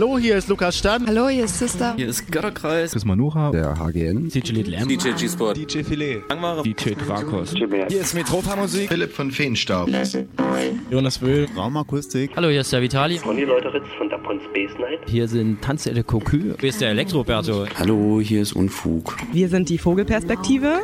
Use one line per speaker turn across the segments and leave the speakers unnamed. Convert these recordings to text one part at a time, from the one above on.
Hallo, hier ist Lukas Stan.
Hallo, hier ist Sister.
Hier ist Götterkreis.
Chris Manucha.
Der HGN.
DJ Little M.
DJ G-Sport.
DJ Filet.
Langware. DJ Drakos.
Hier ist Metropa Musik.
Philipp von Feenstaub.
Jonas Wöhl.
Raumakustik.
Hallo, hier ist der Vitali.
Conny Leuteritz von der Pon Space Night.
Hier sind Tanze de Cocu. Hier ist der Elektroberto.
Hallo, hier ist Unfug.
Wir sind die Vogelperspektive.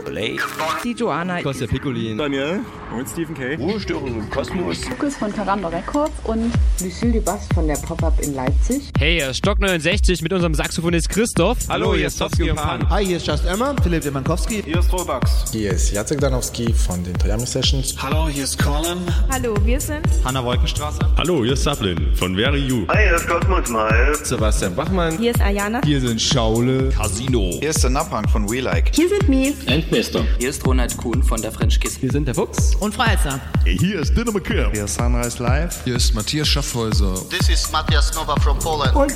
Die Joana.
Kostja Piccolin.
Daniel. Und Stephen K.
Ruhestörung im Kosmos.
Lukas von Tarando Records und Lucille Dubas von der Pop-Up in Leipzig.
Hey, hier ist Stock 69 mit unserem Saxophonist Christoph.
Hallo, hier ist Tofsky und Pan.
Hi, hier ist Just Emma. Philipp Demankowski.
Hier ist Robax.
Hier ist Jacek Danowski von den Toyami Sessions.
Hallo, hier ist Colin.
Hallo, wir sind
Hanna Wolkenstraße.
Hallo, hier ist Sablin von Very You.
Hi, hier ist Kosmos Mal.
Sebastian Bachmann.
Hier ist Ayana.
Hier sind Schaule.
Casino.
Hier ist der Napang von We Like.
Hier sind Mies.
Endmester. Hier ist Ronald Kuhn von der French Kiss.
Wir sind der Fuchs.
Und Freizer.
Hier ist Dinner McKim.
Hier ist Sunrise Live. Hier ist Matthias Schaffhäuser.
This is Matthias Nova from Poland.
Und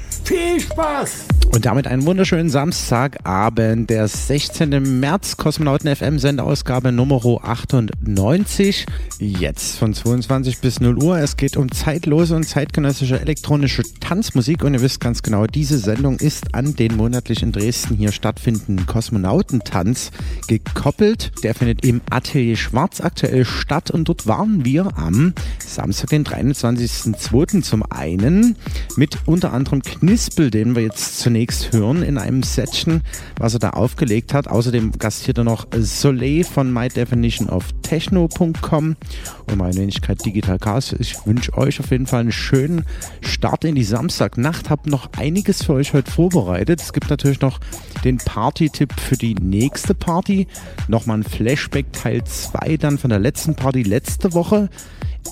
Viel Spaß!
Und damit einen wunderschönen Samstagabend, der 16. März, Kosmonauten FM Sendeausgabe Nummer 98. Jetzt von 22 bis 0 Uhr. Es geht um zeitlose und zeitgenössische elektronische Tanzmusik und ihr wisst ganz genau, diese Sendung ist an den monatlich in Dresden hier stattfindenden Kosmonautentanz gekoppelt. Der findet im Atelier Schwarz aktuell statt und dort waren wir am Samstag, den 23.02. zum einen mit unter anderem Knispel, den wir jetzt zunächst hören in einem Setchen, was er da aufgelegt hat. Außerdem gastierte noch Soleil von My Definition of Techno.com und meine Wenigkeit Digital Chaos. Ich wünsche euch auf jeden Fall einen schönen Start in die Samstagnacht. Hab noch einiges für euch heute vorbereitet. Es gibt natürlich noch den Party-Tipp für die nächste Party. Nochmal ein Flashback Teil 2 dann von der letzten Party letzte Woche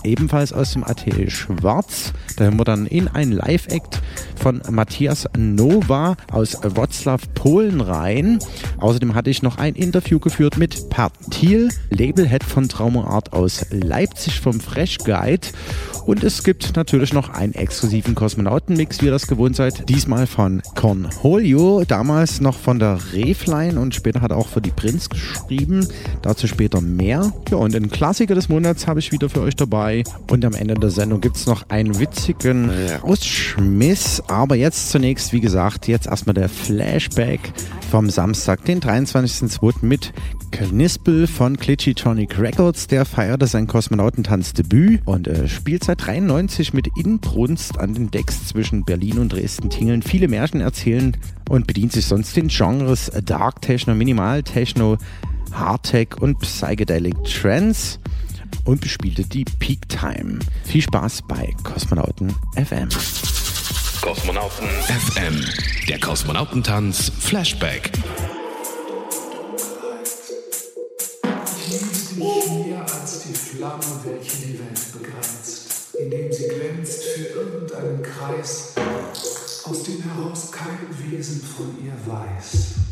ebenfalls aus dem Atelier Schwarz. Da haben wir dann in ein Live-Act von Matthias Nova aus Wroclaw, Polen rein. Außerdem hatte ich noch ein Interview geführt mit Pat Thiel, Labelhead von Traumaart aus Leipzig vom Fresh Guide. Und es gibt natürlich noch einen exklusiven Kosmonautenmix, wie ihr das gewohnt seid. Diesmal von Cornholio, damals noch von der Refline und später hat er auch für die Prinz geschrieben. Dazu später mehr. Ja, und einen Klassiker des Monats habe ich wieder für euch dabei. Und am Ende der Sendung gibt es noch einen witzigen Rausschmiss. Aber jetzt zunächst, wie gesagt, jetzt erstmal der Flashback vom Samstag, den 23.02. mit Knispel von Klitschitonic Records. Der feierte sein Kosmonautentanzdebüt und äh, spielt seit 93 mit Inbrunst an den Decks zwischen Berlin und Dresden-Tingeln. Viele Märchen erzählen und bedient sich sonst den Genres Dark Techno, Minimal Techno, Hardtech und Psychedelic Trance und bespielte die Peak Time. Viel Spaß bei Kosmonauten FM.
Kosmonauten FM. Der Kosmonautentanz Flashback.
mehr als die Flamme, welche die Welt begrenzt, indem sie glänzt für irgendeinen Kreis, aus dem heraus kein Wesen von ihr weiß.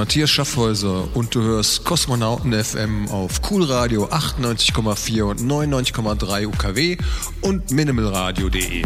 Matthias Schaffhäuser und du hörst Kosmonauten FM auf Coolradio 98,4 und 99,3 UKW und minimalradio.de.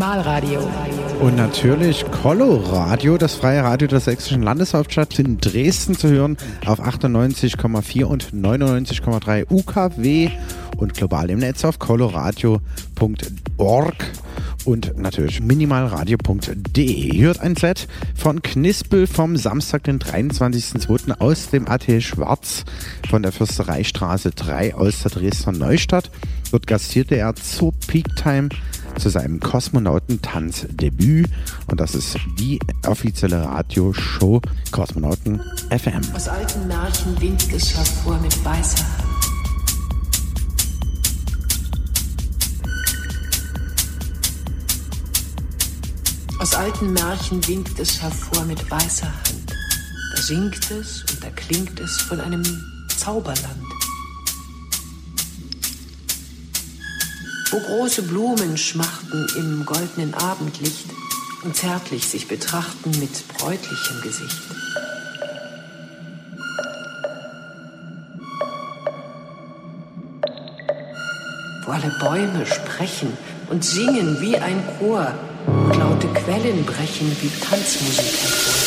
Minimalradio.
Und natürlich Coloradio, das freie Radio der sächsischen Landeshauptstadt in Dresden zu hören auf 98,4 und 99,3 UKW und global im Netz auf coloradio.org und natürlich minimalradio.de. Hört ein Set von Knispel vom Samstag, den 23.02. aus dem AT Schwarz von der Fürstereistraße 3 aus der Dresdner Neustadt. Dort gastierte er zur Peak Time zu seinem Kosmonautentanzdebüt und das ist die offizielle Radioshow Kosmonauten FM.
Aus alten Märchen winkt es hervor mit weißer Hand. Aus alten Märchen winkt es hervor mit weißer Hand. Da singt es und da klingt es von einem Zauberland. Wo große Blumen schmachten im goldenen Abendlicht und zärtlich sich betrachten mit bräutlichem Gesicht. Wo alle Bäume sprechen und singen wie ein Chor und laute Quellen brechen wie Tanzmusik hervor.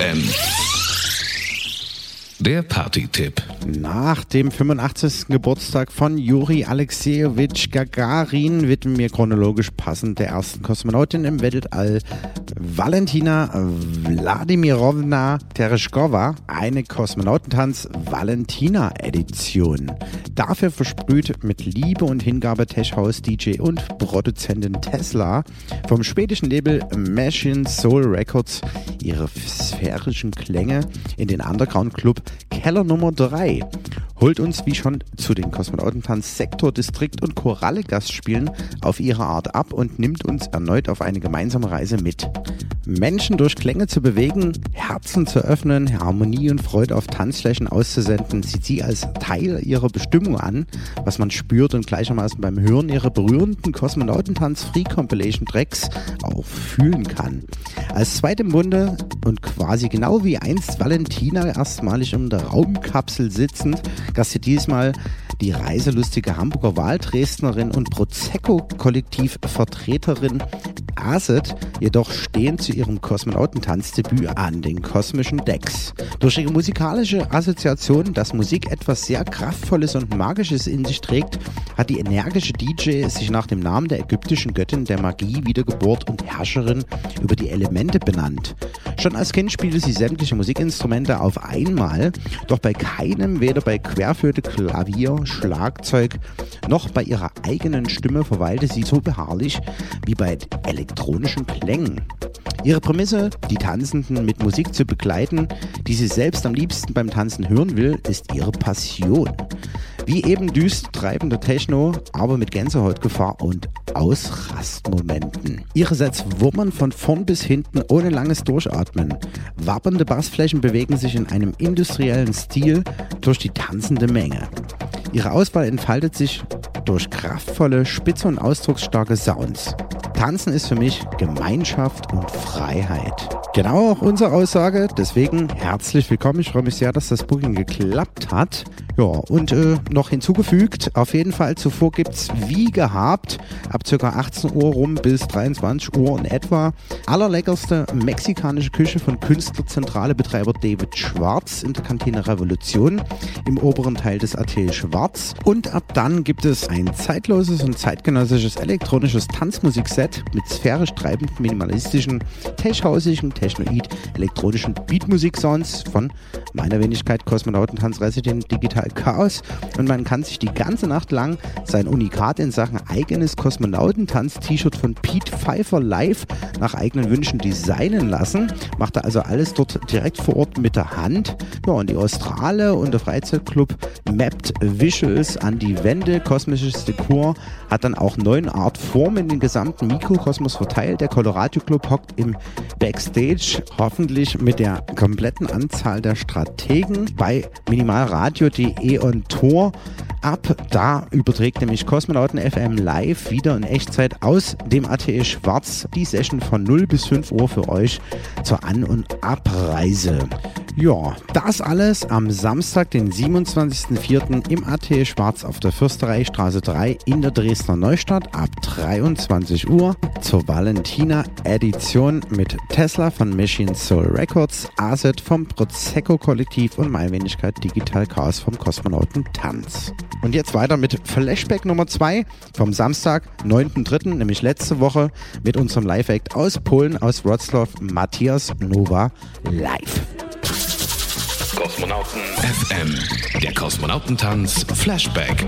FM.
Dem 85. Geburtstag von Juri Alexejewitsch Gagarin widmen wir chronologisch passend der ersten Kosmonautin im Weltall Valentina Wladimirovna Tereshkova, eine Kosmonautentanz-Valentina-Edition. Dafür versprüht mit Liebe und Hingabe Tech-House-DJ und Produzentin Tesla vom schwedischen Label Machine Soul Records ihre sphärischen Klänge in den Underground-Club Keller Nummer 3 holt uns wie schon zu den Kosmonautentanz Sektor, Distrikt und Choralle Gastspielen auf ihre Art ab und nimmt uns erneut auf eine gemeinsame Reise mit. Menschen durch Klänge zu bewegen, Herzen zu öffnen, Harmonie und Freude auf Tanzflächen auszusenden, sieht sie als Teil ihrer Bestimmung an, was man spürt und gleichermaßen beim Hören ihrer berührenden Kosmonautentanz Free Compilation Tracks auch fühlen kann. Als zweite im Bunde und quasi genau wie einst Valentina erstmalig in der Raumkapsel sitzend, gastet diesmal die reiselustige Hamburger Wahldresdnerin und Prosecco-Kollektiv-Vertreterin Aset jedoch stehen zu ihrem Kosmonautentanzdebüt an den kosmischen Decks. Durch ihre musikalische Assoziation, dass Musik etwas sehr Kraftvolles und Magisches in sich trägt, hat die energische DJ sich nach dem Namen der ägyptischen Göttin der Magie wiedergeboren und Herrscherin über die Elemente benannt. Schon als Kind spielte sie sämtliche Musikinstrumente auf einmal, doch bei keinem, weder bei Querflöte, Klavier, Schlagzeug noch bei ihrer eigenen Stimme verweilte sie so beharrlich wie bei elektronischen Klängen. Ihre Prämisse, die Tanzenden mit Musik zu begleiten, die sie selbst am liebsten beim Tanzen hören will, ist ihre Passion. Wie eben düst treibender Techno, aber mit Gänsehautgefahr und Ausrastmomenten. Ihre Sets wummern von vorn bis hinten ohne langes Durchatmen. Wappernde Bassflächen bewegen sich in einem industriellen Stil durch die tanzende Menge. Ihre Auswahl entfaltet sich durch kraftvolle, spitze und ausdrucksstarke Sounds. Tanzen ist für mich Gemeinschaft und Freiheit. Genau auch unsere Aussage, deswegen herzlich willkommen. Ich freue mich sehr, dass das Booking geklappt hat. Ja, und äh, noch hinzugefügt, auf jeden Fall zuvor gibt es wie gehabt, ab ca. 18 Uhr rum bis 23 Uhr in etwa, allerleckerste mexikanische Küche von Künstlerzentrale Betreiber David Schwarz in der Kantine Revolution im oberen Teil des Atelier Schwarz. Und ab dann gibt es ein zeitloses und zeitgenössisches elektronisches Tanzmusikset mit sphärisch treibenden, minimalistischen, techhausigen, technoid, elektronischen Beatmusik-Sounds von meiner Wenigkeit Kosmonautentanz-Resident Digital Chaos und man kann sich die ganze Nacht lang sein Unikat in Sachen eigenes Kosmonautentanz-T-Shirt von Pete Pfeiffer live nach eigenen Wünschen designen lassen. Macht er also alles dort direkt vor Ort mit der Hand. Ja, und die Australe und der Freizeitclub mappt Visuals an die Wände. Kosmisches Dekor hat dann auch neun Art Formen in den gesamten Mikrokosmos verteilt. Der Colorado Club hockt im Backstage, hoffentlich mit der kompletten Anzahl der Strategen bei minimalradio.de on Tour ab. Da überträgt nämlich Kosmonauten FM live wieder in Echtzeit aus dem ATE Schwarz die Session von 0 bis 5 Uhr für euch zur An- und Abreise. Ja, das alles am Samstag, den 27.04. im AT Schwarz auf der Fürstereistraße 3 in der Dresdner Neustadt ab 23 Uhr zur Valentina Edition mit Tesla von Machine Soul Records, Aset vom Prosecco Kollektiv und meine Wenigkeit Digital Chaos vom Kosmonauten Tanz. Und jetzt weiter mit Flashback Nummer 2 vom Samstag, 9.3., nämlich letzte Woche mit unserem Live-Act aus Polen, aus Wroclaw, Matthias Nova live.
Kosmonauten FM, der Kosmonautentanz Flashback.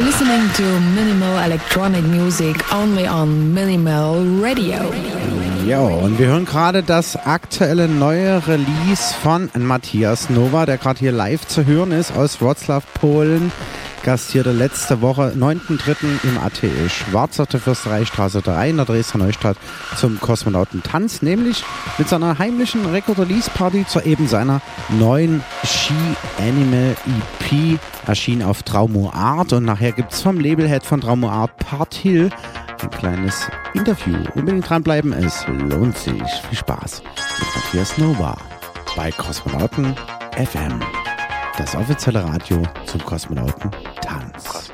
Listening to minimal electronic music only on Minimal Radio.
Ja, und wir hören gerade das aktuelle neue Release von Matthias Nova, der gerade hier live zu hören ist aus Wroclaw, Polen. Gastierte letzte Woche, 9.3. im ATL Schwarz auf der Fürstereistraße 3 in der Dresdner Neustadt zum Kosmonautentanz, nämlich mit seiner heimlichen Record-Release-Party zu eben seiner neuen Ski-Animal EP. Erschien auf Traumo Art und nachher gibt es vom Labelhead von Traumo Art Part Hill ein kleines Interview. Unbedingt dranbleiben, es lohnt sich. Viel Spaß mit Matthias Nova bei Kosmonauten FM. Das offizielle Radio zum Kosmonauten Tanz.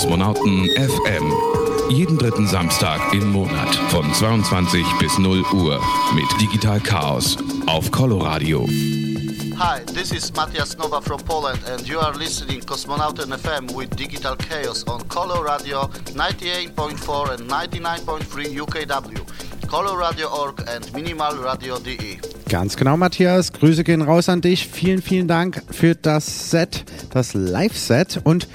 Kosmonauten FM. Jeden dritten Samstag im Monat von 22 bis 0 Uhr mit Digital Chaos auf Coloradio.
Hi, this is Matthias Nova from Poland, and you are listening Cosmonauten FM with Digital Chaos on Color Radio 98.4 and 99.3 UKW, colorradio.org and minimalradio.de.
Ganz genau, Matthias. Grüße gehen raus an dich. Vielen, vielen Dank für das Set, das Live-Set und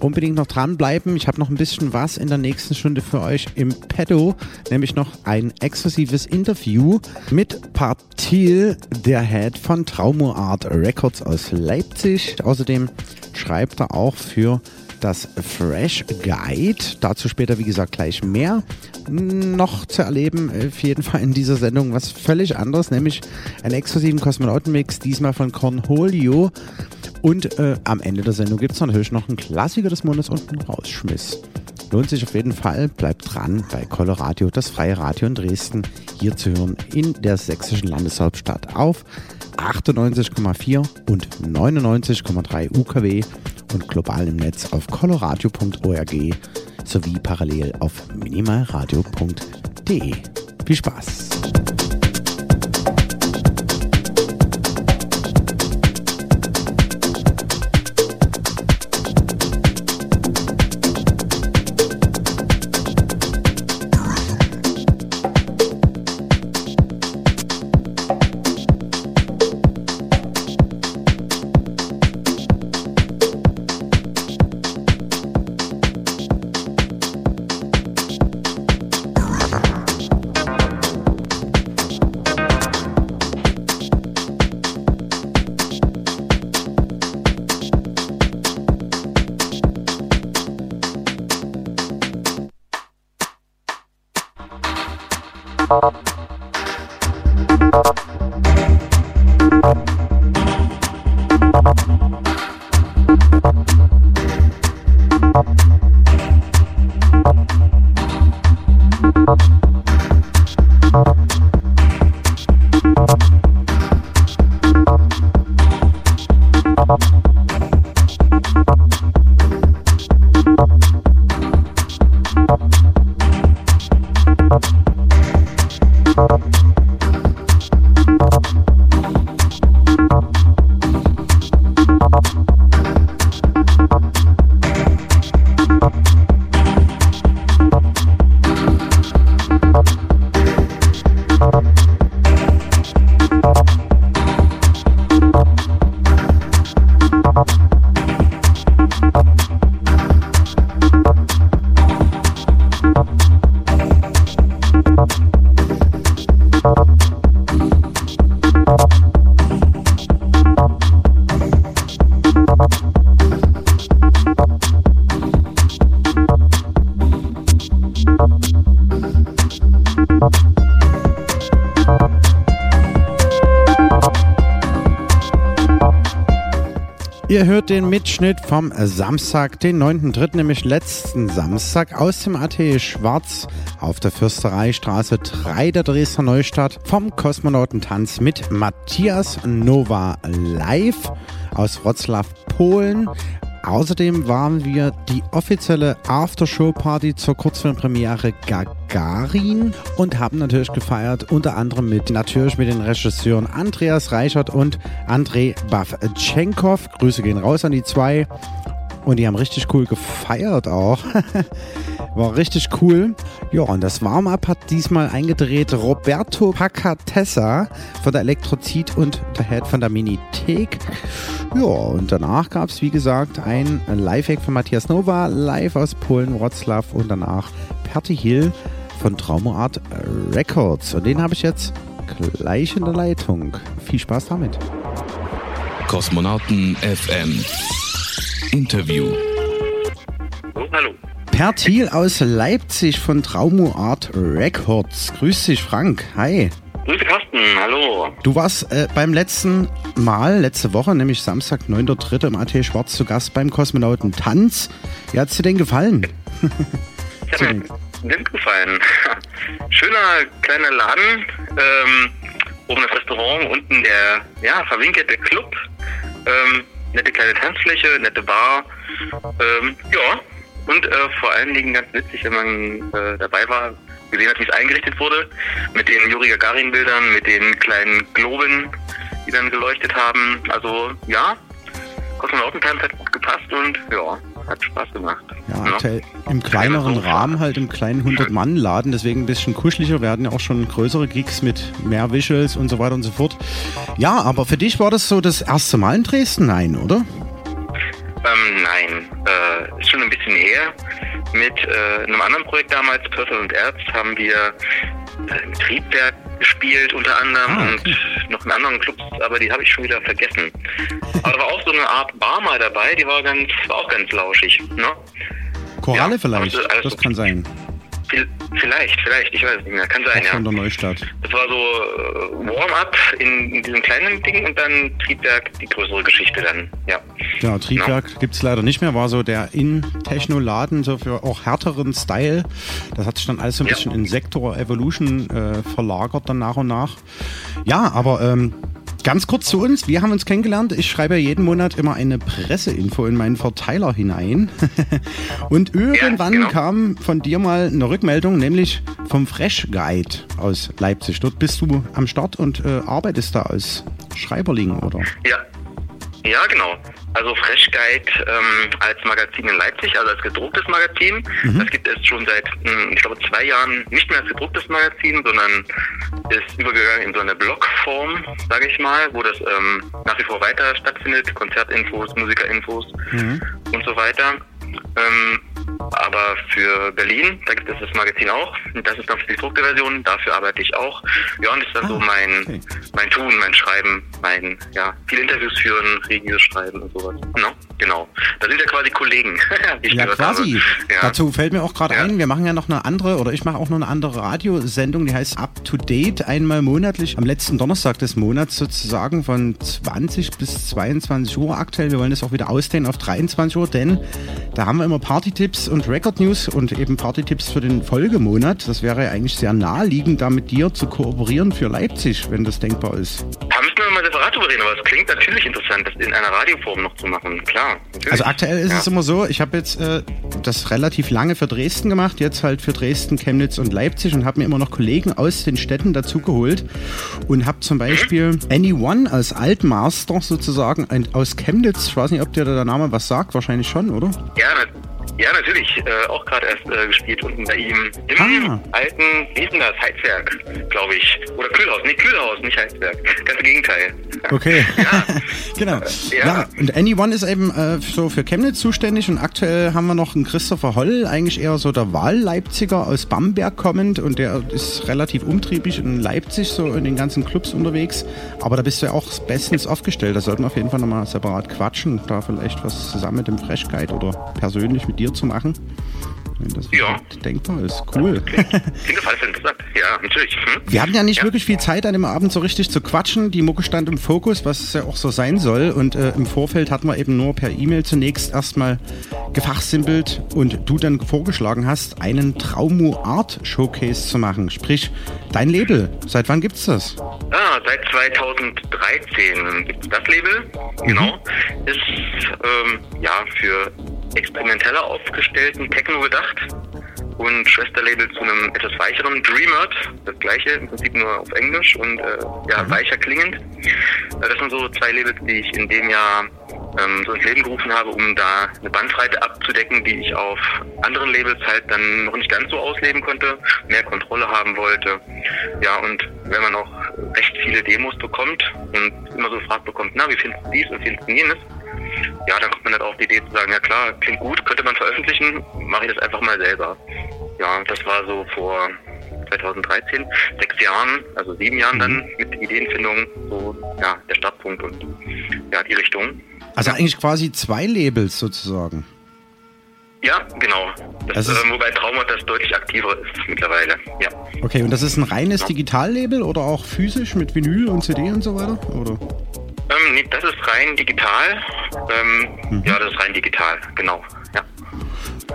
unbedingt noch dranbleiben. Ich habe noch ein bisschen was in der nächsten Stunde für euch im Pedo, nämlich noch ein exklusives Interview mit Partil, der Head von Traumo Art Records aus Leipzig. Außerdem schreibt er auch für das Fresh Guide. Dazu später, wie gesagt, gleich mehr. Noch zu erleben, auf jeden Fall in dieser Sendung was völlig anderes, nämlich einen exklusiven Kosmonautenmix, diesmal von Cornholio. Und äh, am Ende der Sendung gibt es natürlich noch einen Klassiker des Monats und einen Rausschmiss. Lohnt sich auf jeden Fall. Bleibt dran bei Coloradio, das freie Radio in Dresden, hier zu hören in der sächsischen Landeshauptstadt auf 98,4 und 99,3 UKW und global im Netz auf coloradio.org sowie parallel auf minimalradio.de. Viel Spaß! Ihr hört den Mitschnitt vom Samstag, den 9.3., nämlich letzten Samstag aus dem Atelier Schwarz auf der Fürstereistraße 3 der Dresdner Neustadt vom Kosmonautentanz mit Matthias Nova live aus Wroclaw, Polen. Außerdem waren wir die offizielle Aftershow-Party zur Kurzfilmpremiere Gagarin und haben natürlich gefeiert, unter anderem mit natürlich mit den Regisseuren Andreas Reichert und Andrei Bavchenkov. Grüße gehen raus an die zwei. Und die haben richtig cool gefeiert auch. War richtig cool. Ja, und das Warm-Up hat diesmal eingedreht Roberto Pacatessa von der Elektrozid und der Head von der Minithek. Ja, und danach gab es, wie gesagt, ein Live-Hack von Matthias Nova, live aus Polen, Wroclaw und danach Perti Hill von Traumoart Records. Und den habe ich jetzt gleich in der Leitung. Viel Spaß damit.
Kosmonauten FM Interview.
Hallo.
Per Thiel aus Leipzig von Traumo Art Records. Grüß dich, Frank. Hi.
Grüße Carsten, hallo.
Du warst äh, beim letzten Mal, letzte Woche, nämlich Samstag, 9.3. im AT Schwarz zu Gast beim Kosmonauten Tanz. Wie hat's dir denn gefallen?
Ich hat mir Wind gefallen. Schöner kleiner Laden, ähm, oben das Restaurant, unten der ja, verwinkelte Club, ähm, nette kleine Tanzfläche, nette Bar. Ähm, ja, und äh, vor allen Dingen ganz witzig, wenn man äh, dabei war, gesehen hat, wie es eingerichtet wurde, mit den Juri Gagarin-Bildern, mit den kleinen Globen, die dann geleuchtet haben. Also ja, Kosmonautentanz hat gut gepasst und ja, hat Spaß gemacht.
Ja, aktuell im kleineren Rahmen, halt im kleinen 100-Mann-Laden, deswegen ein bisschen kuscheliger. Wir hatten ja auch schon größere Gigs mit mehr Visuals und so weiter und so fort. Ja, aber für dich war das so das erste Mal in Dresden? Nein, oder?
Ähm, nein, äh, ist schon ein bisschen her. Mit äh, einem anderen Projekt damals, Pörsel und Erz, haben wir äh, im Triebwerk gespielt unter anderem
Ah,
und noch in anderen Clubs, aber die habe ich schon wieder vergessen. Aber da war auch so eine Art Bar mal dabei, die war ganz, war auch ganz lauschig. Ne?
Koralle
Ja,
vielleicht,
also- also-
das kann sein.
Vi- Vielleicht, vielleicht, ich weiß nicht mehr, kann sein,
Auch
ja.
von der Neustadt.
Das war so äh, Warm-up in, in diesem kleinen Ding und dann Triebwerk, die größere Geschichte dann, ja.
Ja, Triebwerk gibt es leider nicht mehr, war so der In-Techno-Laden, so für auch härteren Style. Das hat sich dann alles so ein
Ja.
bisschen in Sektor Evolution äh, verlagert dann nach und nach. Ja, aber ähm, ganz kurz zu uns, wir haben uns kennengelernt. Ich schreibe ja jeden Monat immer eine Presseinfo in meinen Verteiler hinein. und irgendwann
genau.
kam von dir mal eine Rückmeldung, nämlich vom Fresh Guide aus Leipzig. Dort bist du am Start und äh, arbeitest da als Schreiberling, oder?
Ja, ja, genau. Also Fresh Guide ähm, als Magazin in Leipzig, also als gedrucktes Magazin.
Mhm.
Das gibt es schon seit, mh, ich glaube, zwei Jahren nicht mehr als gedrucktes Magazin, sondern ist übergegangen in so eine Blogform, sage ich mal, wo das ähm, nach wie vor weiter stattfindet. Konzertinfos, Musikerinfos
Mhm.
und so weiter. Ähm, aber für Berlin, da gibt es das Magazin auch. Das ist dann für die gedruckte Version, dafür arbeite ich auch. Ja, und das ist dann
Ah,
so mein,
okay.
mein Tun, mein Schreiben, mein, ja, viele Interviews führen, Reviews schreiben und sowas. No? Genau. Da sind ja quasi Kollegen,
Ja, quasi.
Ja.
Dazu fällt mir auch gerade ein, wir machen ja noch eine andere, oder ich mache auch noch eine andere Radiosendung, die heißt Up to Date, einmal monatlich, am letzten Donnerstag des Monats sozusagen von 20 bis 22 Uhr aktuell. Wir wollen das auch wieder ausdehnen auf 23 Uhr, denn da haben wir immer Party-Tipps und Record-News und eben Party-Tipps für den Folgemonat. Das wäre eigentlich sehr naheliegend, da mit dir zu kooperieren für Leipzig, wenn das denkbar ist.
Da müssen wir mal separat drüber reden, aber es klingt natürlich interessant, das in einer Radioform noch zu machen. Klar. Natürlich.
Also aktuell ist
ja.
es immer so, ich habe jetzt äh, das relativ lange für Dresden gemacht, jetzt halt für Dresden, Chemnitz und Leipzig und habe mir immer noch Kollegen aus den Städten dazugeholt und habe zum Beispiel Anyone als Altmaster sozusagen aus Chemnitz, ich weiß nicht, ob dir der Name was sagt, wahrscheinlich schon, oder?
Ja, ja natürlich. Äh, auch gerade erst äh, gespielt unten bei ihm im
Ah.
alten, wie ist denn das? Heizwerk, glaube ich. Oder Kühlhaus. Nee, Kühlhaus, nicht Heizwerk. Ganz im Gegenteil.
Okay. genau. Ja.
Ja.
und Anyone ist eben äh, so für Chemnitz zuständig und aktuell haben wir noch einen Christopher Holl, eigentlich eher so der Wahlleipziger aus Bamberg kommend und der ist relativ umtriebig in Leipzig, so in den ganzen Clubs unterwegs. Aber da bist du ja auch bestens aufgestellt. Da sollten wir auf jeden Fall nochmal separat quatschen, da vielleicht was zusammen mit dem Fresh Guide oder persönlich mit dir zu machen. Wenn das
Ja.
denkbar ist. Cool.
Auf alle Fälle interessant. Ja, natürlich. Hm?
Wir hatten ja nicht wirklich viel Zeit an dem Abend so richtig zu quatschen. Die Mucke stand im Fokus, was es ja auch so sein soll. Und äh, im Vorfeld hatten wir eben nur per E-Mail zunächst erstmal gefachsimpelt und du dann vorgeschlagen hast, einen Traumu Art Showcase zu machen. Sprich, dein Label. Seit wann gibt's das?
Ah, seit 2013 gibt es das Label. Genau. Ist ähm, ja für experimenteller aufgestellten Techno gedacht und Schwesterlabel zu einem etwas weicheren Dreamert. Das gleiche, im Prinzip nur auf Englisch und äh, ja, weicher klingend. Äh, Das sind so zwei Labels, die ich in dem Jahr ähm, so ins Leben gerufen habe, um da eine Bandbreite abzudecken, die ich auf anderen Labels halt dann noch nicht ganz so ausleben konnte, mehr Kontrolle haben wollte. Ja, und wenn man auch recht viele Demos bekommt und immer so gefragt bekommt, na, wie findest du dies und wie findest du jenes? Ja, dann kommt man halt auf die Idee zu sagen, ja klar, klingt gut, könnte man veröffentlichen, mache ich das einfach mal selber. Ja, das war so vor 2013, sechs Jahren, also sieben Jahren dann mit Ideenfindung, so ja, der Startpunkt und ja, die Richtung.
Also eigentlich quasi zwei Labels sozusagen.
Ja, genau. Das,
Das ist-
äh, wobei Trauma das deutlich aktiver ist mittlerweile. Ja.
Okay, und das ist ein reines Digitallabel oder auch physisch mit Vinyl und CD und so weiter? Oder?
Ähm, nee, das ist rein digital. Ähm, Ja, das ist rein digital, genau. Ja.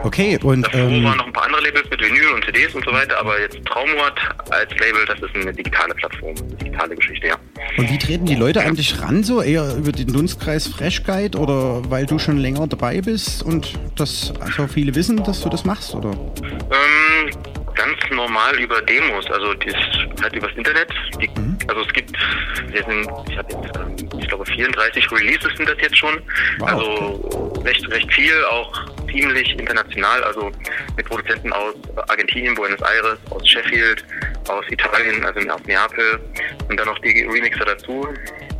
Okay, und
Davor
ähm,
waren noch ein paar andere Labels mit Vinyl und CDs und so weiter, aber jetzt Traumort als Label, das ist eine digitale Plattform, eine digitale Geschichte, ja.
Und wie treten die Leute dich ran? So eher über den Dunstkreis Fresh Guide oder weil du schon länger dabei bist und das also viele wissen, dass du das machst? Oder?
Ähm, ganz normal über Demos, also das halt übers Internet. Die, Also es gibt, wir sind, ich habe jetzt, ähm, ich glaube 34 Releases sind das jetzt schon. also recht, recht viel, auch ziemlich international, also mit Produzenten aus Argentinien, Buenos Aires, aus Sheffield, aus Italien, also aus Neapel und dann noch die Remixer dazu.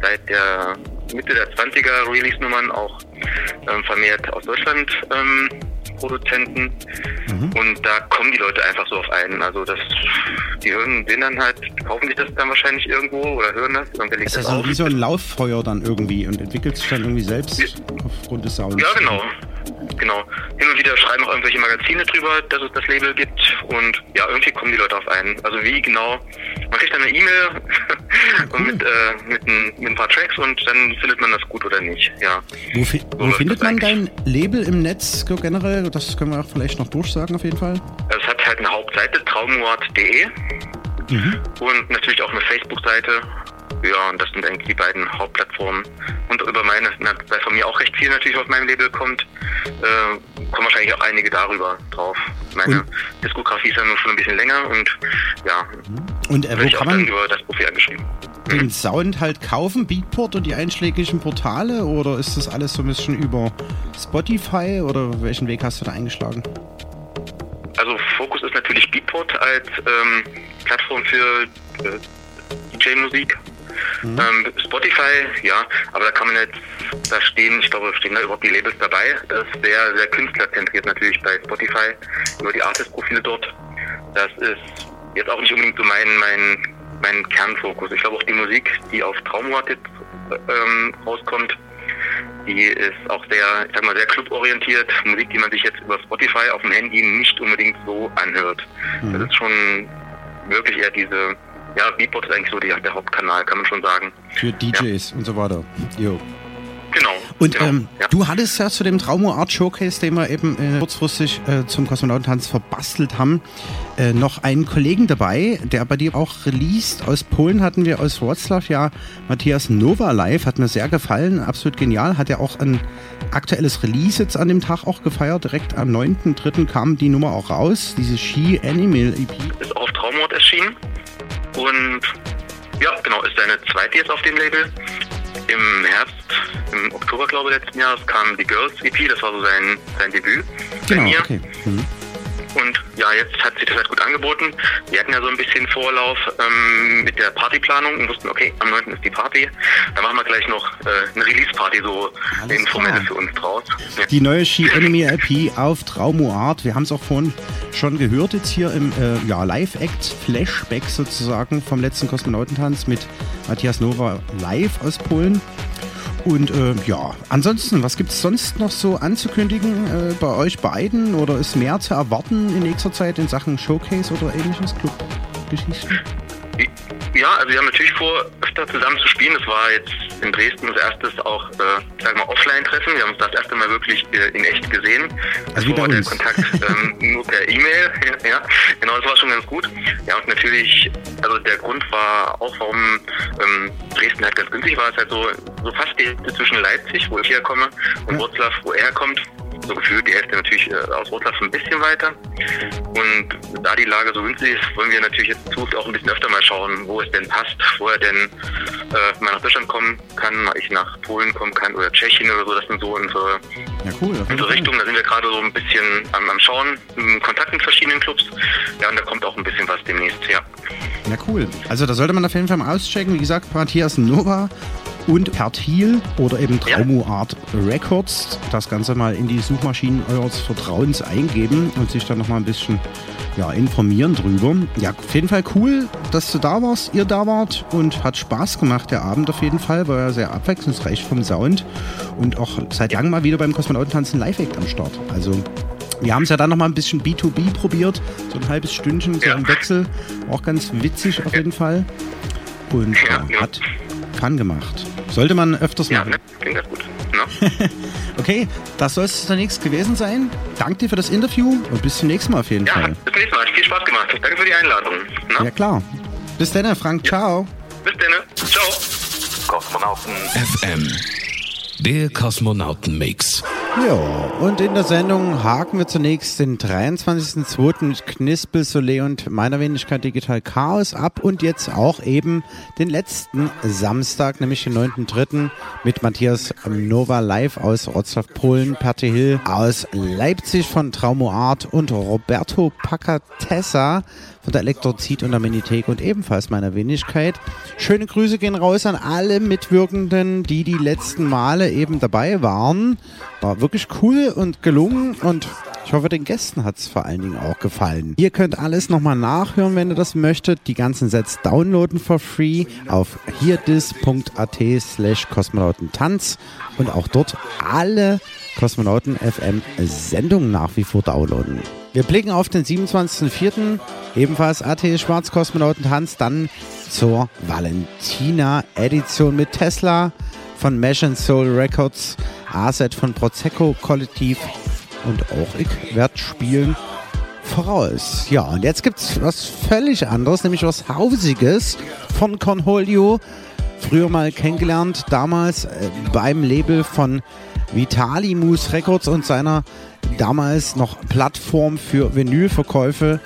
Seit der Mitte der 20er Release-Nummern auch ähm, vermehrt aus Deutschland ähm, Produzenten. Und da kommen die Leute einfach so auf einen. Also das, die hören, sehen dann halt, kaufen sich das dann wahrscheinlich irgendwo oder hören das und legt
Ist
das
das
auf.
wie so ein Lauffeuer dann irgendwie und entwickelt sich dann irgendwie selbst aufgrund des Sounds?
Ja, genau. Genau. Hin und wieder schreiben auch irgendwelche Magazine drüber, dass es das Label gibt. Und ja, irgendwie kommen die Leute auf einen. Also wie genau? Man kriegt dann eine E-Mail und mit, äh, mit, ein, mit ein paar Tracks und dann findet man das gut oder nicht. Ja.
Wo, fi wo findet man dein Label im Netz so generell? Das können wir auch vielleicht noch durchsagen auf jeden Fall.
Es hat halt eine Hauptseite, traumwort.de und natürlich auch eine Facebook-Seite. Ja, und das sind eigentlich die beiden Hauptplattformen. Und über meine, na, weil von mir auch recht viel natürlich auf meinem Label kommt, äh, kommen wahrscheinlich auch einige darüber drauf. Meine Diskografie ist ja nun schon ein bisschen länger und ja,
Und äh, wo kann man
über das Profil angeschrieben.
den Sound halt kaufen? Beatport und die einschlägigen Portale? Oder ist das alles so ein bisschen über Spotify? Oder welchen Weg hast du da eingeschlagen?
Also Fokus ist natürlich Beatport als ähm, Plattform für äh, DJ-Musik. Mhm. Ähm, Spotify, ja, aber da kann man jetzt, da stehen, ich glaube, stehen da überhaupt die Labels dabei. Das ist sehr, sehr künstlerzentriert natürlich bei Spotify, über die Artist-Profile dort. Das ist jetzt auch nicht unbedingt so mein, mein, mein Kernfokus. Ich glaube auch die Musik, die auf Traumort jetzt ähm, rauskommt, die ist auch sehr, ich sag mal, sehr cluborientiert. Musik, die man sich jetzt über Spotify auf dem Handy nicht unbedingt so anhört. Mhm. Das ist schon wirklich eher diese, ja, Beatport ist eigentlich so die, der Hauptkanal, kann man schon sagen.
Für DJs ja. und so weiter. Jo.
Genau.
Und
genau,
ähm, ja. du hattest ja zu dem Traumo Art Showcase, den wir eben äh, kurzfristig äh, zum Kosmonautentanz verbastelt haben, äh, noch einen Kollegen dabei, der bei dir auch released. Aus Polen hatten wir aus Wroclaw ja Matthias Nova live, hat mir sehr gefallen, absolut genial. Hat ja auch ein aktuelles Release jetzt an dem Tag auch gefeiert. Direkt am 9.3. kam die Nummer auch raus, diese She Animal EP.
Ist auf Traumort erschienen und ja, genau, ist seine zweite jetzt auf dem Label. Im Herbst, im Oktober, glaube ich, letzten Jahres kam die Girls EP, das war so sein, sein Debüt
genau, bei mir. Okay. Mhm.
Und ja, jetzt hat sich das halt gut angeboten. Wir hatten ja so ein bisschen Vorlauf ähm, mit der Partyplanung und wussten, okay, am 9. ist die Party. Da machen wir gleich noch äh, eine Release-Party, so eine informelle für uns draus.
Ja. Die neue She Enemy LP auf Traumo Art. Wir haben es auch vorhin schon gehört jetzt hier im äh, ja, Live-Act Flashback sozusagen vom letzten Kosmonautentanz mit Matthias Nova live aus Polen. Und äh, ja, ansonsten, was gibt es sonst noch so anzukündigen äh, bei euch beiden? Oder ist mehr zu erwarten in nächster Zeit in Sachen Showcase oder ähnliches Clubgeschichten?
Ja, also wir haben natürlich vor, öfter zusammen zu spielen. Das war jetzt in Dresden das erste auch, äh, sagen wir Offline-Treffen. Wir haben uns das erste Mal wirklich äh, in echt gesehen.
Also
war der Kontakt ähm, nur per E-Mail. Ja, ja, genau, das war schon ganz gut. Ja, und natürlich, also der Grund war auch, warum ähm, Dresden halt ganz günstig war, ist halt so, so fast die Hälfte zwischen Leipzig, wo ich herkomme, und ja. Wroclaw, wo er kommt so gefühlt die Hälfte natürlich äh, aus Wroclaw ein bisschen weiter. Und da die Lage so günstig ist, wollen wir natürlich jetzt Zukunft auch ein bisschen öfter mal schauen, wo es denn passt, wo er denn äh, mal nach Deutschland kommen kann, ich nach Polen kommen kann oder Tschechien oder so. Das sind so unsere,
ja, cool,
unsere Richtungen. Da sind wir gerade so ein bisschen am, am Schauen, im Kontakt mit verschiedenen Clubs. Ja, und da kommt auch ein bisschen was demnächst, ja.
Ja, cool. Also da sollte man auf jeden Fall mal auschecken. Wie gesagt, Matthias Nova und Pertil oder eben Traumo Art Records. Das Ganze mal in die Suchmaschinen eures Vertrauens eingeben und sich dann nochmal ein bisschen ja, informieren drüber. Ja, auf jeden Fall cool, dass du da warst, ihr da wart und hat Spaß gemacht, der Abend auf jeden Fall. War ja sehr abwechslungsreich vom Sound und auch seit langem mal wieder beim Kosmonautentanzen Live-Act am Start. Also wir haben es ja dann noch mal ein bisschen B2B probiert, so ein halbes Stündchen, so ja. im Wechsel. Auch ganz witzig auf jeden Fall. Und ja, hat Fun gemacht. Sollte man öfters machen. Ja, ne?
klingt das gut. Ne?
okay, das soll es zunächst gewesen sein. Danke dir für das Interview und bis zum nächsten Mal auf jeden
ja,
Fall.
bis zum nächsten Mal. Hat viel Spaß gemacht. Danke für die Einladung. Ne?
Ja, klar. Bis dann, Frank. Ciao.
Bis dann. Ciao.
Kosmonauten FM. Der Kosmonauten-Mix.
Ja, und in der Sendung haken wir zunächst den 23.02. mit Knispel, Soleil und meiner Wenigkeit Digital Chaos ab und jetzt auch eben den letzten Samstag, nämlich den 9.03. mit Matthias Nova live aus Wrocław, Polen, Perte Hill aus Leipzig von Traumo Art und Roberto Pacatessa von der Elektrozid und der Minithek und ebenfalls meiner Wenigkeit. Schöne Grüße gehen raus an alle Mitwirkenden, die die letzten Male eben dabei waren. War wirklich cool und gelungen und ich hoffe, den Gästen hat es vor allen Dingen auch gefallen. Ihr könnt alles nochmal nachhören, wenn ihr das möchtet. Die ganzen Sets downloaden for free auf hierdis.at slash kosmonautentanz und auch dort alle Kosmonauten FM Sendungen nach wie vor downloaden. Wir blicken auf den 27.04. ebenfalls AT Schwarz Kosmonauten Tanz, dann zur Valentina Edition mit Tesla von Mesh and Soul Records, A-Set von Prozeco Kollektiv und auch ich werde spielen voraus. Ja, und jetzt gibt es was völlig anderes, nämlich was Hausiges von Cornholio. Früher mal kennengelernt, damals äh, beim Label von Vitali Moose Records und seiner damals noch Plattform für Vinylverkäufe.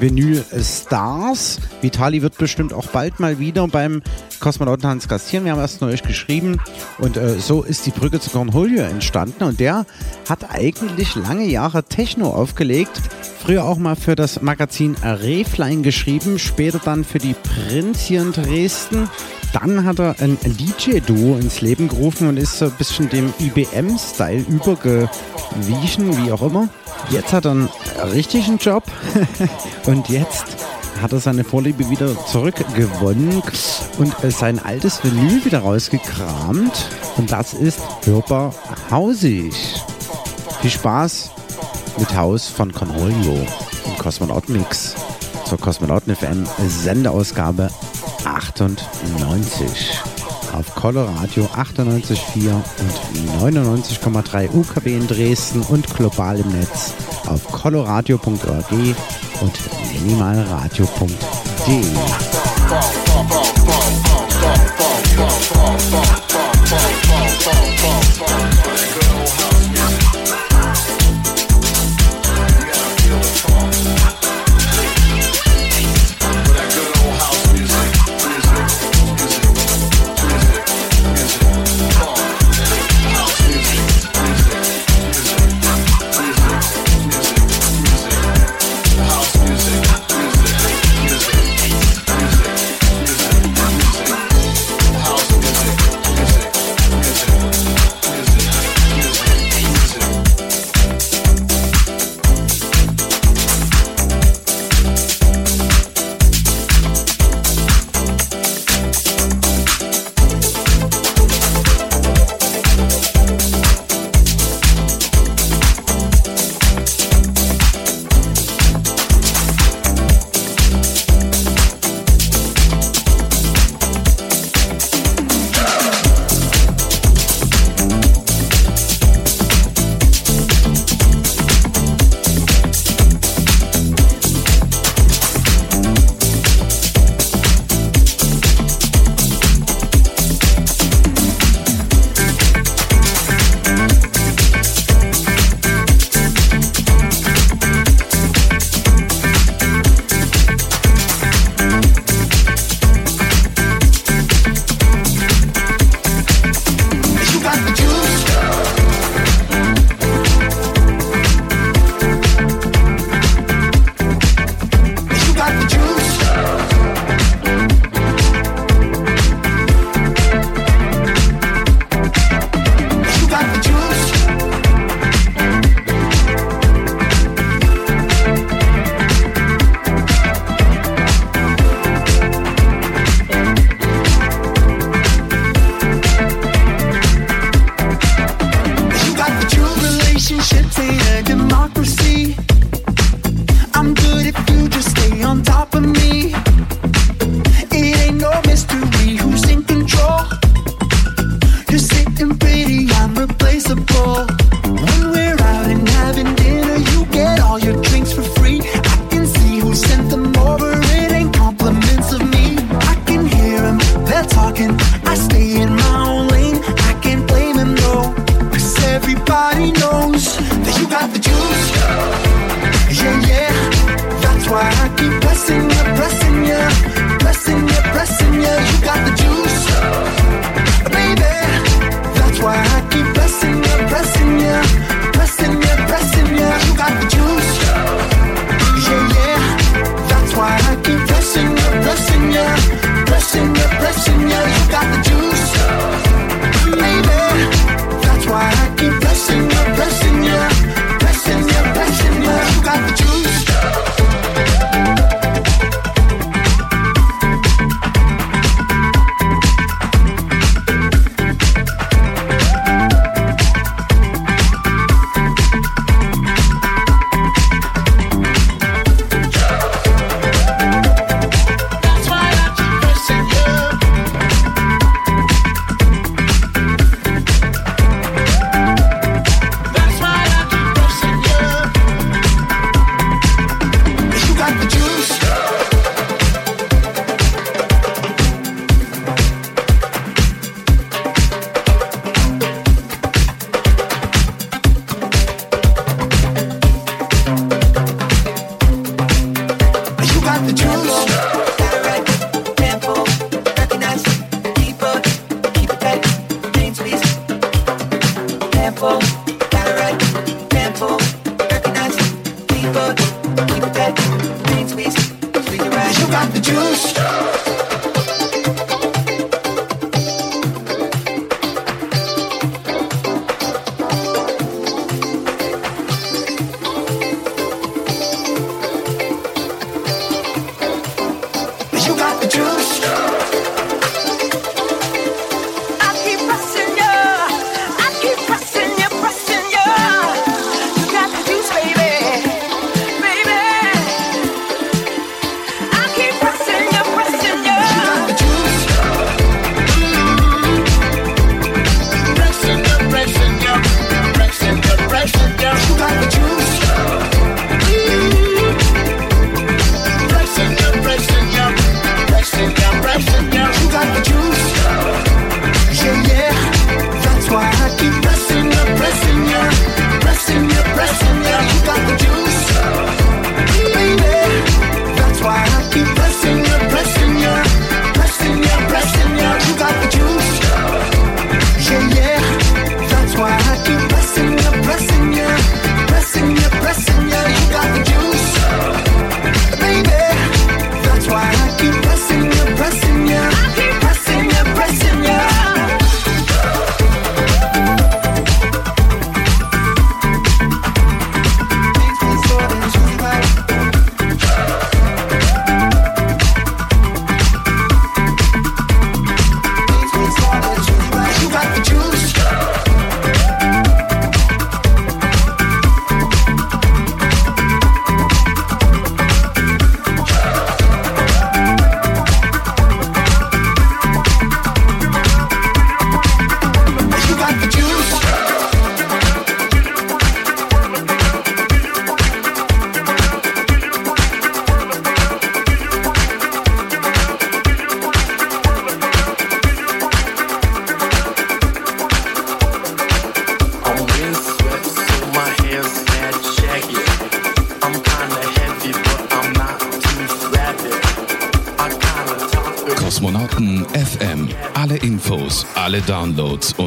Vinyl Stars. Vitali wird bestimmt auch bald mal wieder beim Kosmonauten Hans gastieren. Wir haben erst neulich geschrieben und äh, so ist die Brücke zu Cornholio entstanden und der hat eigentlich lange Jahre Techno aufgelegt. Früher auch mal für das Magazin Reflein geschrieben, später dann für die Prinz hier in Dresden
dann hat er ein DJ-Duo ins Leben gerufen und ist so ein bisschen dem IBM-Style übergewichen, wie auch immer. Jetzt hat er einen richtigen Job und jetzt hat er seine Vorliebe wieder zurückgewonnen und äh, sein altes Vinyl wieder rausgekramt. Und das ist hörbar hausig. Viel Spaß mit Haus von Cornholio im Kosmonauten Mix zur Kosmonauten FM Sendeausgabe 98 auf Coloradio 98,4 und 99,3 UKW in Dresden und global im Netz auf coloradio.org und minimalradio.de.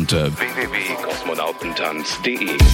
unter www.kosmonautentanz.de.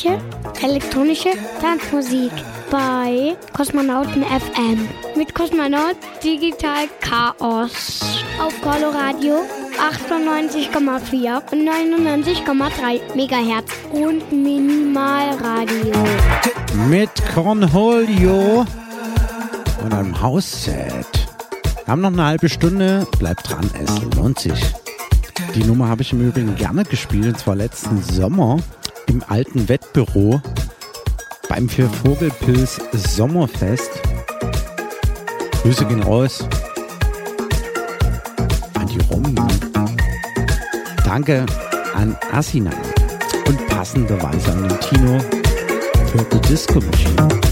zeitgenössische elektronische Tanzmusik bei Kosmonauten FM mit Kosmonaut Digital Chaos auf Coloradio 98,4 und 99,3 Megahertz und Minimalradio.
Mit Cornholio und einem Hausset. Wir haben noch eine halbe Stunde. Bleibt dran, es lohnt sich. Die Nummer habe ich im Übrigen gerne gespielt, und zwar letzten Sommer im alten Wettbüro beim Für Vogelpilz Sommerfest. Grüße gehen raus an die Romy. Danke an Asina und passenderweise an den Tino für die Disco Machine.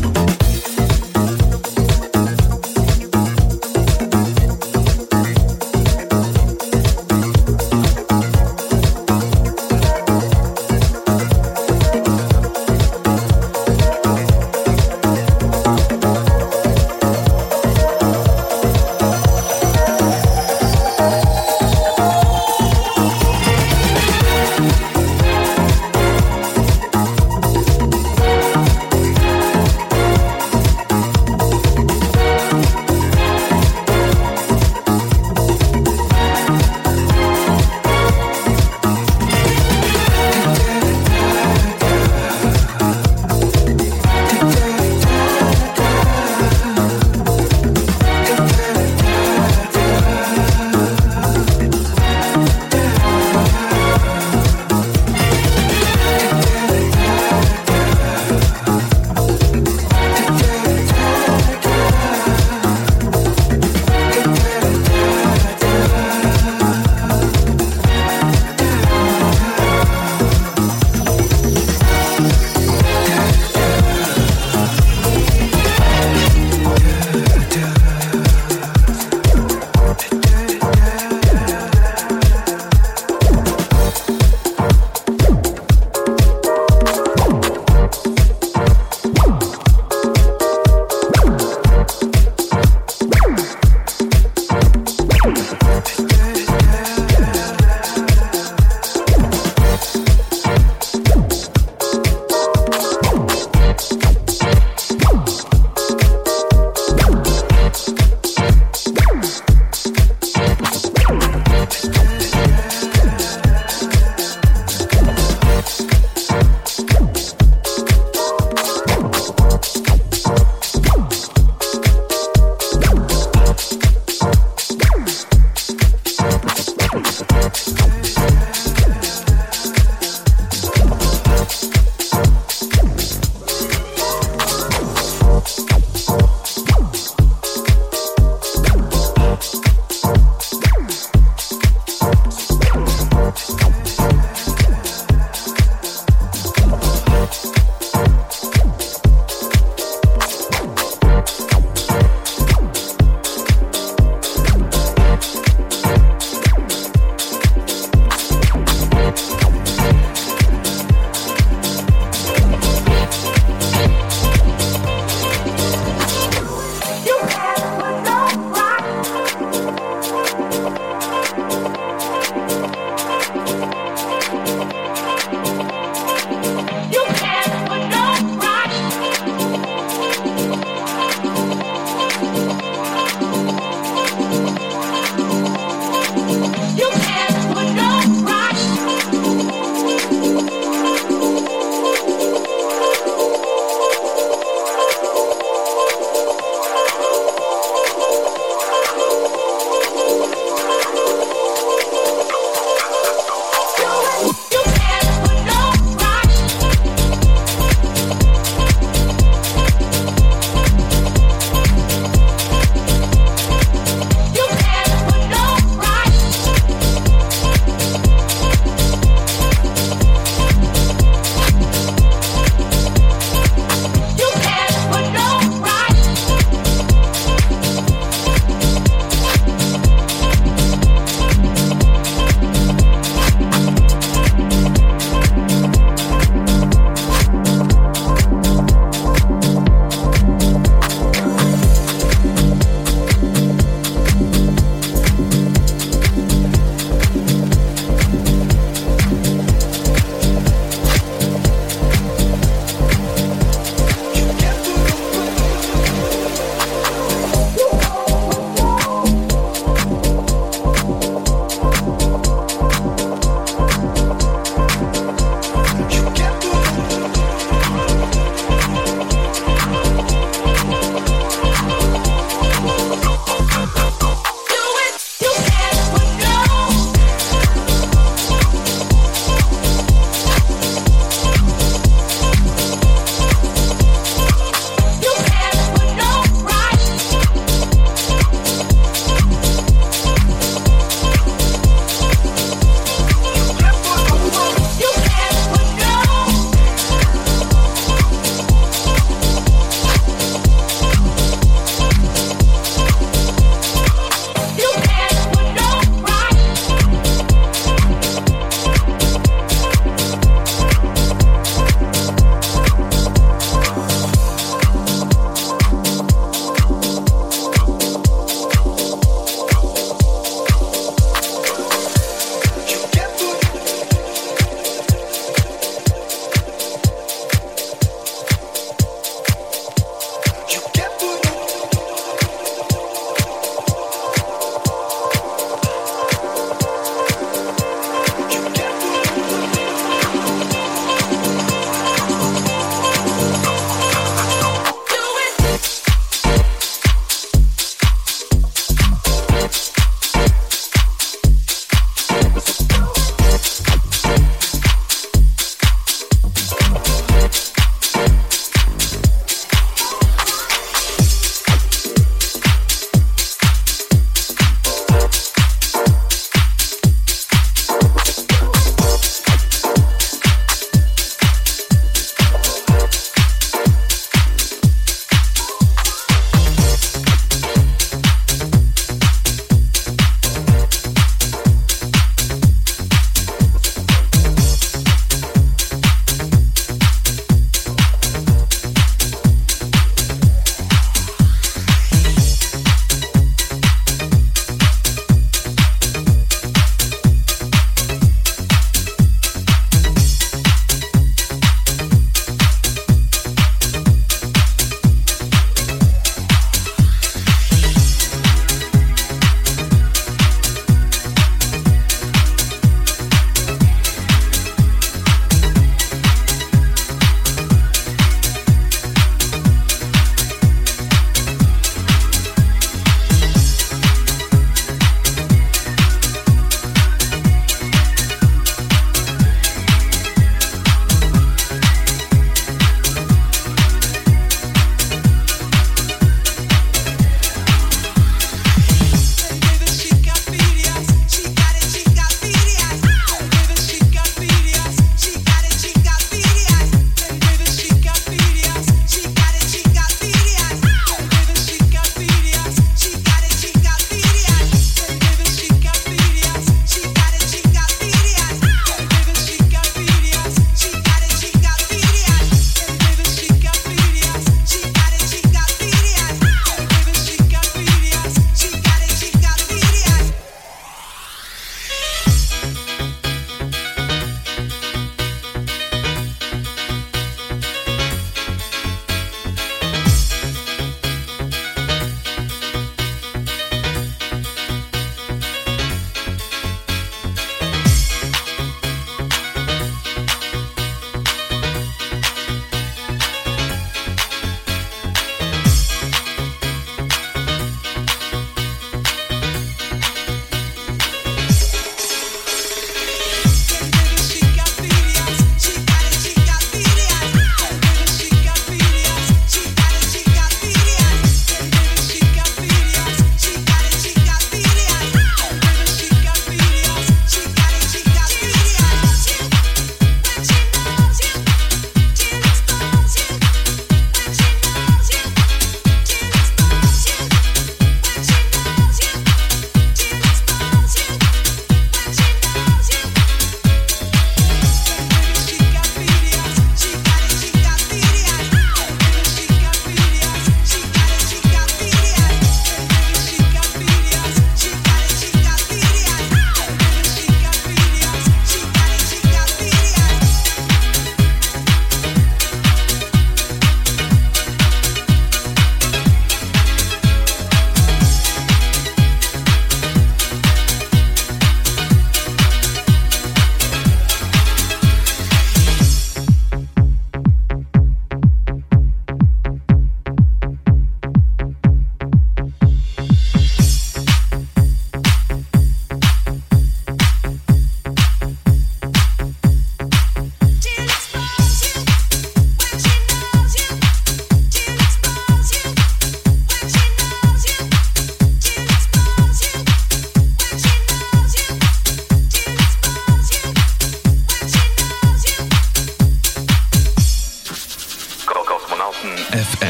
FM.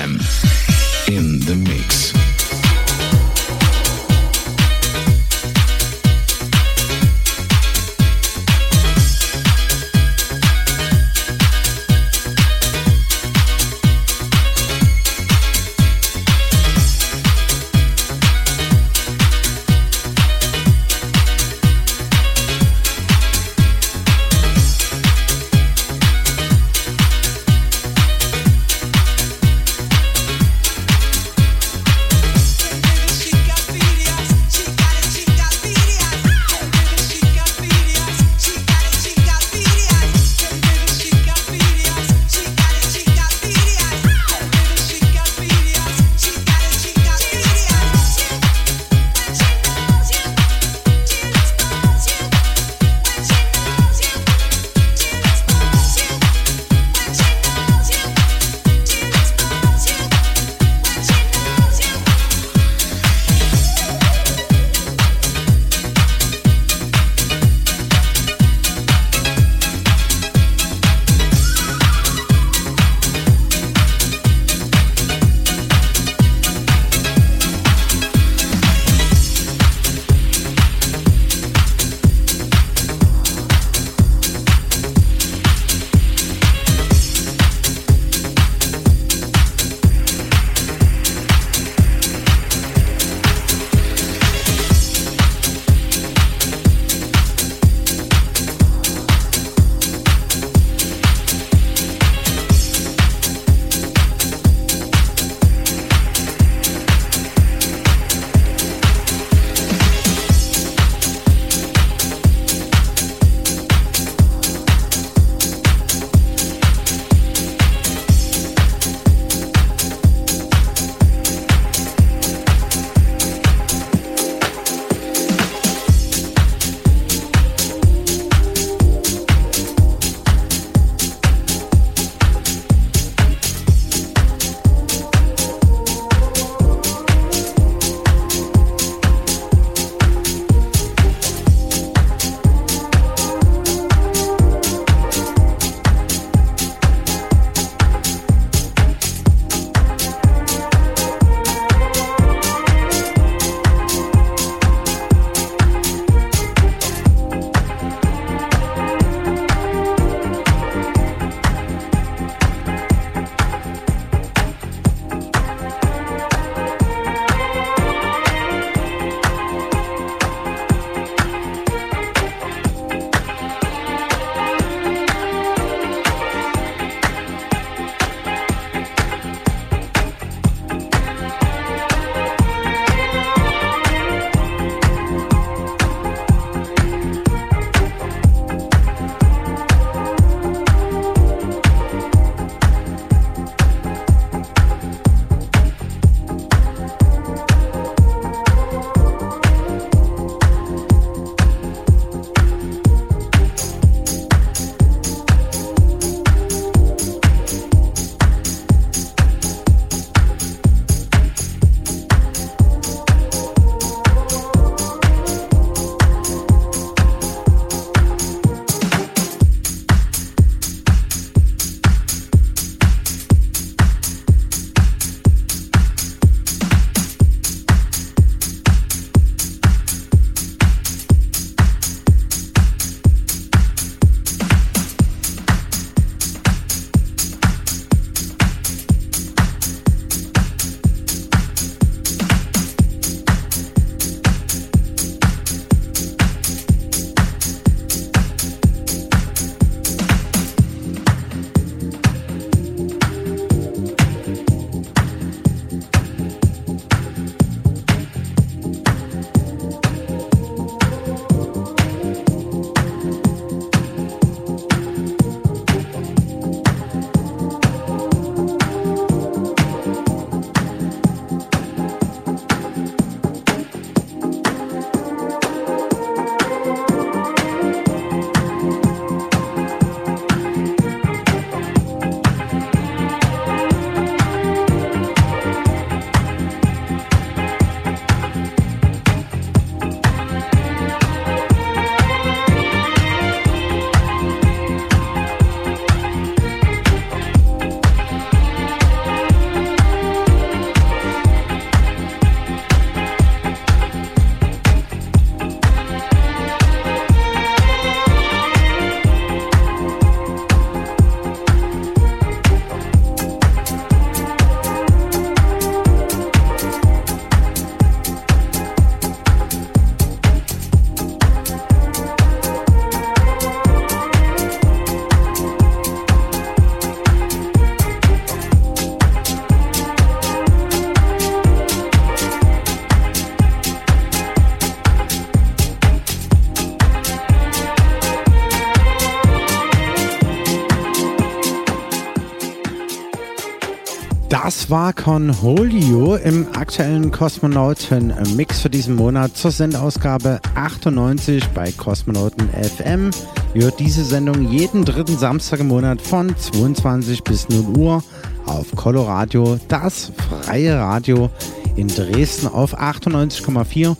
War Cornholio im aktuellen Kosmonauten-Mix für diesen Monat zur Sendausgabe 98 bei Kosmonauten FM. Ihr hört diese Sendung jeden dritten Samstag im Monat von 22 bis 0 Uhr auf Coloradio, das freie Radio in Dresden auf 98,4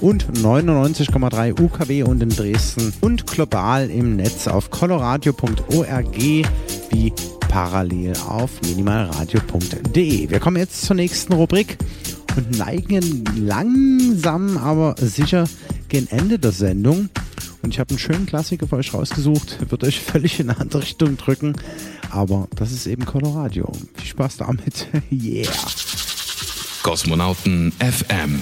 und 99,3 UKW und in Dresden und global im Netz auf coloradio.org wie parallel auf minimalradio.de. Wir kommen jetzt zur nächsten Rubrik und neigen langsam, aber sicher gegen Ende der Sendung. Und ich habe einen schönen Klassiker für euch rausgesucht. Wird euch völlig in eine andere Richtung drücken. Aber das ist eben Coloradio. Viel Spaß damit. yeah.
Kosmonauten FM.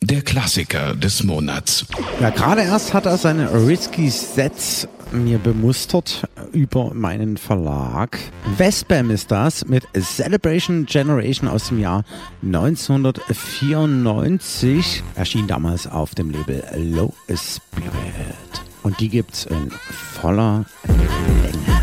Der Klassiker des Monats.
Ja, gerade erst hat er seine Risky Sets mir bemustert über meinen Verlag. Vespam ist das mit Celebration Generation aus dem Jahr 1994. Erschien damals auf dem Label Low Spirit. Und die gibt's in voller Länge.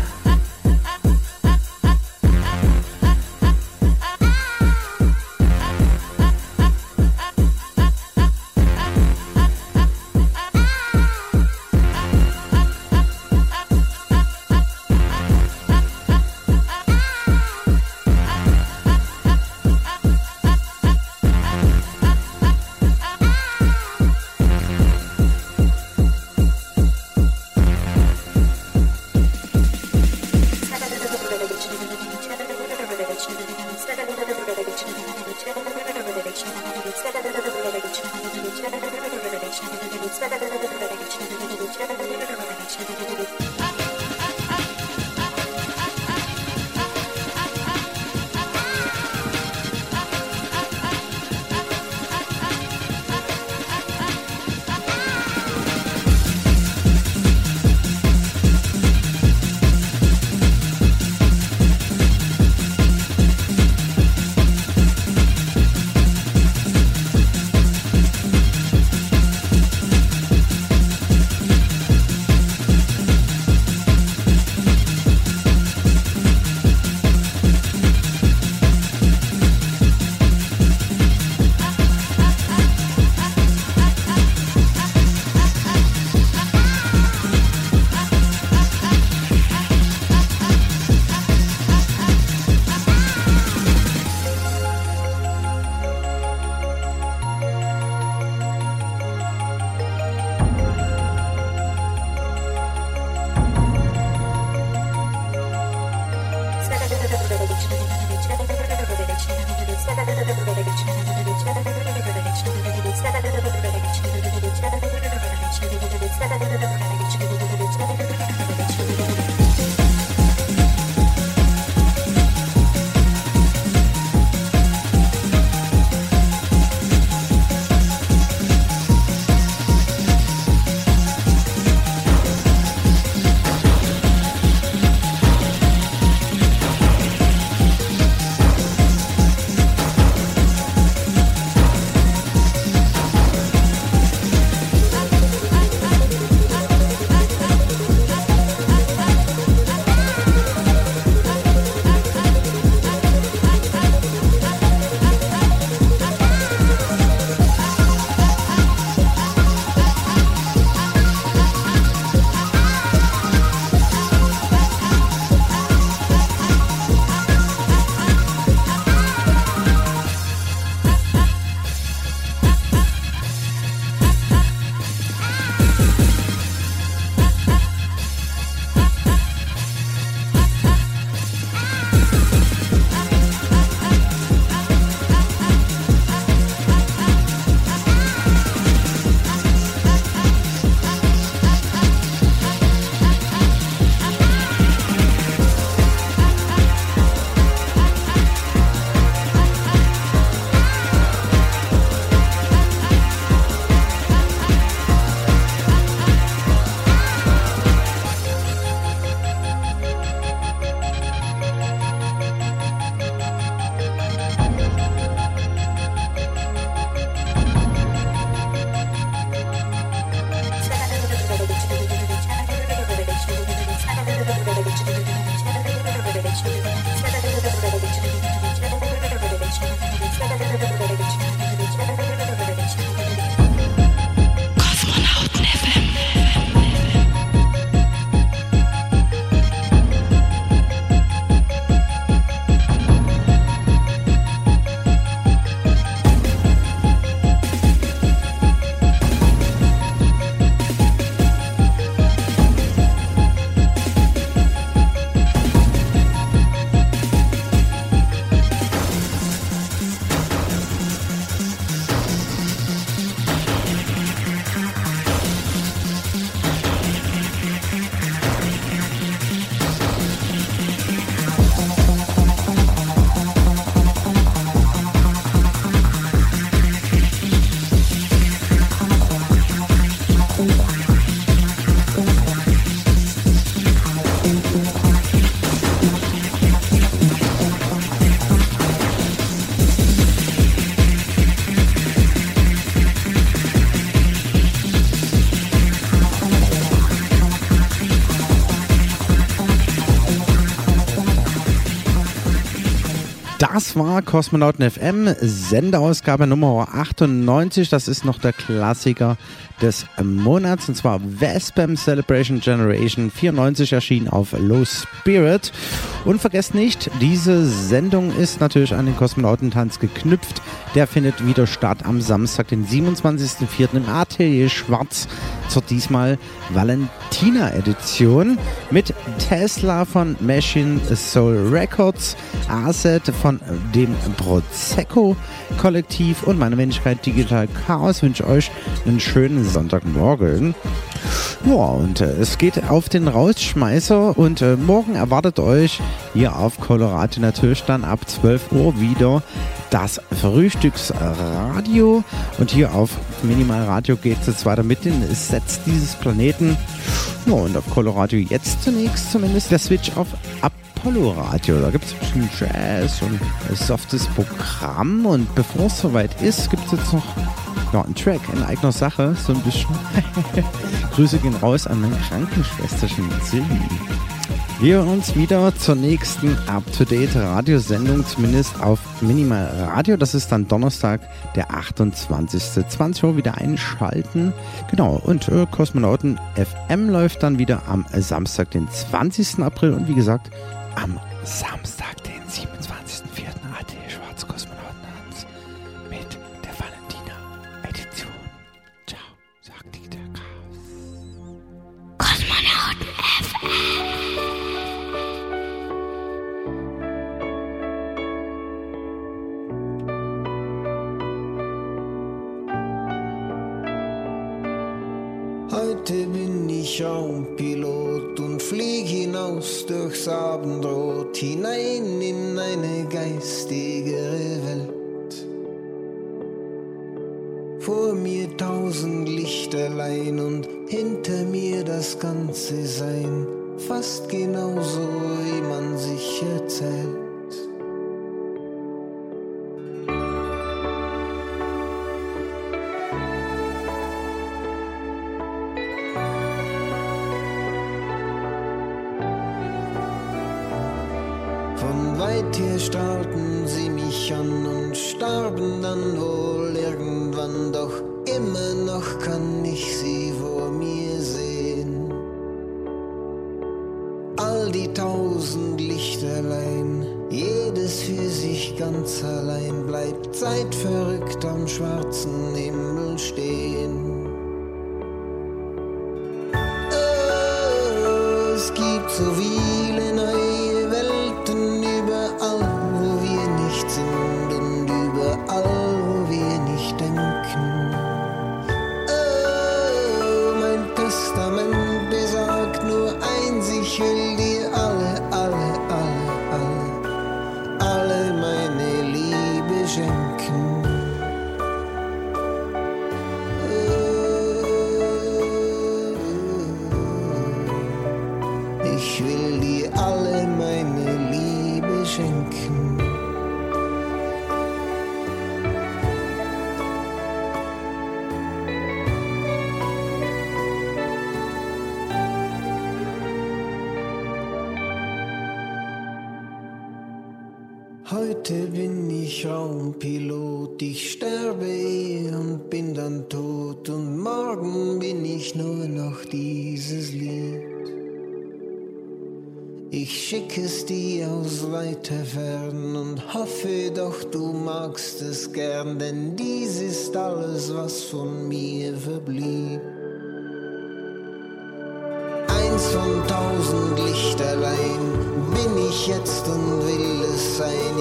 Das war Kosmonauten FM, Sendeausgabe Nummer 98. Das ist noch der Klassiker des Monats und zwar Vespam Celebration Generation 94 erschien auf Low Spirit. Und vergesst nicht, diese Sendung ist natürlich an den Kosmonautentanz geknüpft. Der findet wieder statt am Samstag, den 27.04. im Atelier Schwarz zur diesmal Valentina-Edition mit Tesla von Machine Soul Records, Asset von dem Prosecco Kollektiv und meine Wenigkeit Digital Chaos wünsche euch einen schönen Sonntagmorgen. Ja, und äh, es geht auf den Rausschmeißer und äh, morgen erwartet euch hier auf Colorado natürlich dann ab 12 Uhr wieder das Frühstücksradio und hier auf Minimal Radio geht es jetzt weiter mit den Sets dieses Planeten. Ja, und auf Colorado jetzt zunächst zumindest der Switch auf Apollo Radio. Da gibt es ein bisschen Jazz und ein softes Programm und bevor es soweit ist, gibt es jetzt noch ja, ein Track in eigener Sache, so ein bisschen. Grüße gehen raus an mein Krankenschwesterchen Silvi. Wir hören uns wieder zur nächsten Up-to-Date-Radiosendung, zumindest auf Minimal Radio. Das ist dann Donnerstag, der 28. 20 Uhr wieder einschalten. Genau, und äh, Kosmonauten FM läuft dann wieder am Samstag, den 20. April. Und wie gesagt, am Samstag, den 27.04. AT Schwarz Kosmonautentanz mit der Valentina-Edition. Ciao, sagt die der Chaos.
Kosmonauten FM.
Heute bin ich Raumpilot und flieg hinaus durchs Abendrot hinein in eine geistigere Welt. Vor mir tausend Lichterlein und hinter mir das ganze Sein, fast genauso wie man sich erzählt. Starrten sie mich an und starben dann wohl irgendwann, doch immer noch kann ich sie vor mir sehen. All die tausend Lichterlein, jedes für sich ganz allein, bleibt zeitverrückt am schwarzen Himmel stehen. Es gibt so viele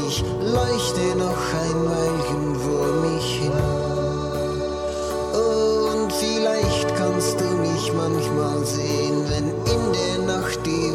Ich leuchte noch ein Weilchen vor mich hin. Und vielleicht kannst du mich manchmal sehen, wenn in der Nacht die